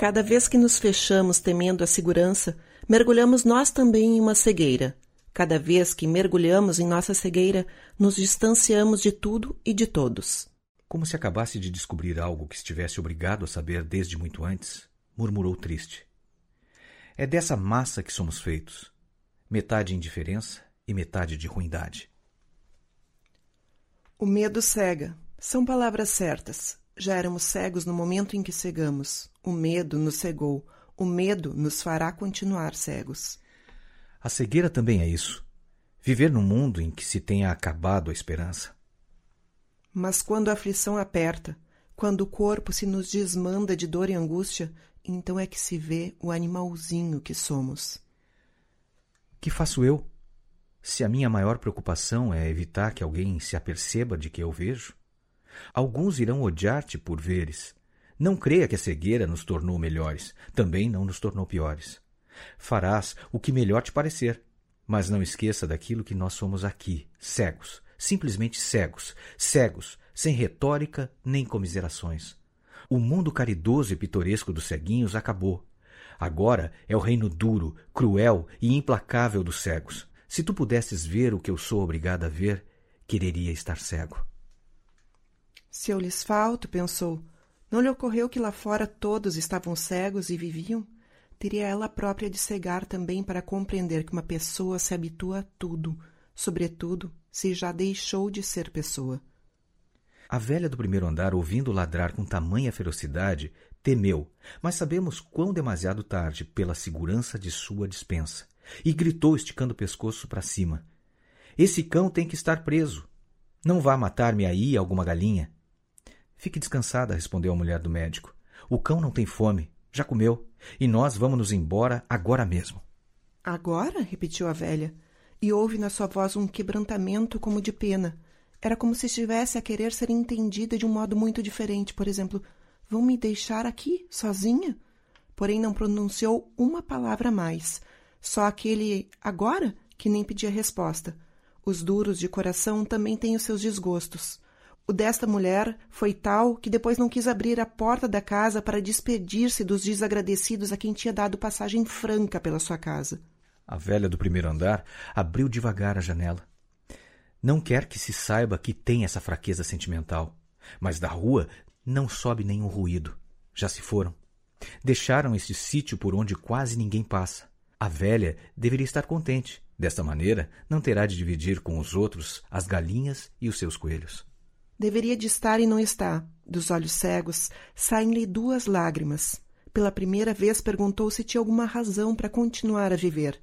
Cada vez que nos fechamos temendo a segurança, mergulhamos nós também em uma cegueira. Cada vez que mergulhamos em nossa cegueira, nos distanciamos de tudo e de todos. Como se acabasse de descobrir algo que estivesse obrigado a saber desde muito antes, murmurou triste. É dessa massa que somos feitos metade indiferença e metade de ruindade. O medo cega. São palavras certas. Já éramos cegos no momento em que cegamos. O medo nos cegou. O medo nos fará continuar cegos. A cegueira também é isso. Viver num mundo em que se tenha acabado a esperança. Mas quando a aflição aperta, quando o corpo se nos desmanda de dor e angústia, então é que se vê o animalzinho que somos. Que faço eu? Se a minha maior preocupação é evitar que alguém se aperceba de que eu vejo? Alguns irão odiar-te por veres. Não creia que a cegueira nos tornou melhores, também não nos tornou piores. Farás o que melhor te parecer, mas não esqueça daquilo que nós somos aqui, cegos, simplesmente cegos, cegos, sem retórica nem comiserações. O mundo caridoso e pitoresco dos ceguinhos acabou. Agora é o reino duro, cruel e implacável dos cegos. Se tu pudesses ver o que eu sou obrigada a ver, quereria estar cego. Se eu lhes falto, pensou, não lhe ocorreu que lá fora todos estavam cegos e viviam? Teria ela própria de cegar também para compreender que uma pessoa se habitua a tudo, sobretudo se já deixou de ser pessoa. A velha do primeiro andar, ouvindo ladrar com tamanha ferocidade, temeu, mas sabemos quão demasiado tarde pela segurança de sua dispensa, e gritou esticando o pescoço para cima. Esse cão tem que estar preso. Não vá matar-me aí alguma galinha. Fique descansada, respondeu a mulher do médico. O cão não tem fome, já comeu, e nós vamos nos embora agora mesmo. Agora? repetiu a velha, e houve na sua voz um quebrantamento como de pena. Era como se estivesse a querer ser entendida de um modo muito diferente, por exemplo, Vão me deixar aqui, sozinha? Porém, não pronunciou uma palavra mais. Só aquele agora que nem pedia resposta. Os duros de coração também têm os seus desgostos. O desta mulher foi tal que depois não quis abrir a porta da casa para despedir-se dos desagradecidos a quem tinha dado passagem franca pela sua casa. A velha do primeiro andar abriu devagar a janela. Não quer que se saiba que tem essa fraqueza sentimental, mas da rua não sobe nenhum ruído. Já se foram. Deixaram este sítio por onde quase ninguém passa. A velha deveria estar contente. Desta maneira, não terá de dividir com os outros as galinhas e os seus coelhos. Deveria de estar e não está. Dos olhos cegos saem-lhe duas lágrimas. Pela primeira vez perguntou se tinha alguma razão para continuar a viver.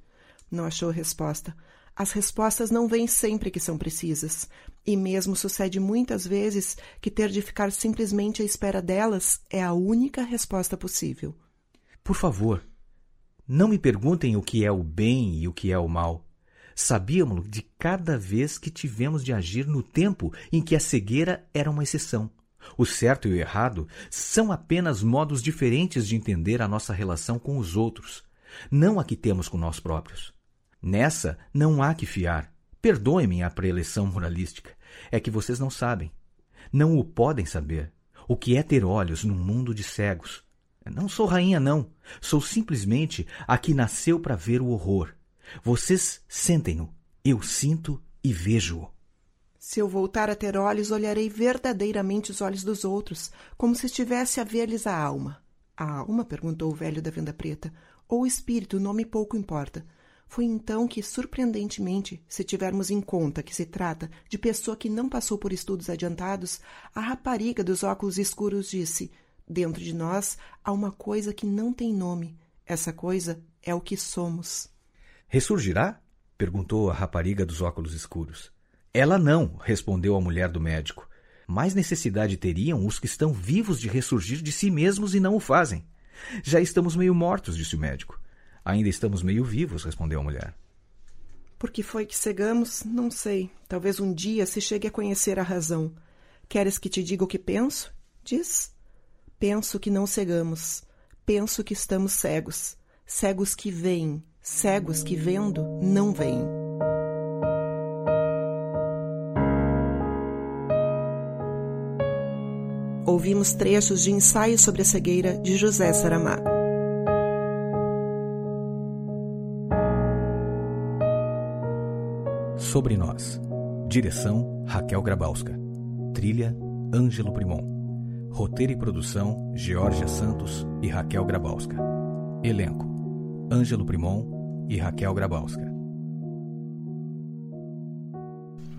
Não achou resposta. As respostas não vêm sempre que são precisas, e mesmo sucede muitas vezes que ter de ficar simplesmente à espera delas é a única resposta possível. Por favor, não me perguntem o que é o bem e o que é o mal. Sabíamos de cada vez que tivemos de agir no tempo em que a cegueira era uma exceção. O certo e o errado são apenas modos diferentes de entender a nossa relação com os outros, não a que temos com nós próprios. Nessa não há que fiar. Perdoem-me a preleção moralística. É que vocês não sabem. Não o podem saber. O que é ter olhos num mundo de cegos? Não sou rainha, não. Sou simplesmente a que nasceu para ver o horror. Vocês sentem-no. Eu sinto e vejo-o. Se eu voltar a ter olhos, olharei verdadeiramente os olhos dos outros, como se estivesse a ver-lhes a alma. A alma? perguntou o velho da venda preta. Ou o espírito, nome pouco importa. Foi então que, surpreendentemente, se tivermos em conta que se trata de pessoa que não passou por estudos adiantados, a rapariga dos óculos escuros disse: Dentro de nós há uma coisa que não tem nome. Essa coisa é o que somos. Ressurgirá? perguntou a rapariga dos óculos escuros. Ela não, respondeu a mulher do médico. Mais necessidade teriam os que estão vivos de ressurgir de si mesmos e não o fazem. Já estamos meio mortos, disse o médico. Ainda estamos meio vivos, respondeu a mulher. Por que foi que cegamos? Não sei. Talvez um dia se chegue a conhecer a razão. Queres que te diga o que penso? Diz. Penso que não cegamos. Penso que estamos cegos. Cegos que veem. Cegos que vendo não veem. Ouvimos trechos de Ensaio sobre a Cegueira de José Saramago. Sobre Nós. Direção Raquel Grabowska. Trilha Ângelo Primon. Roteiro e produção Georgia Santos e Raquel Grabowska. Elenco: Ângelo Primon e Raquel Grabowska.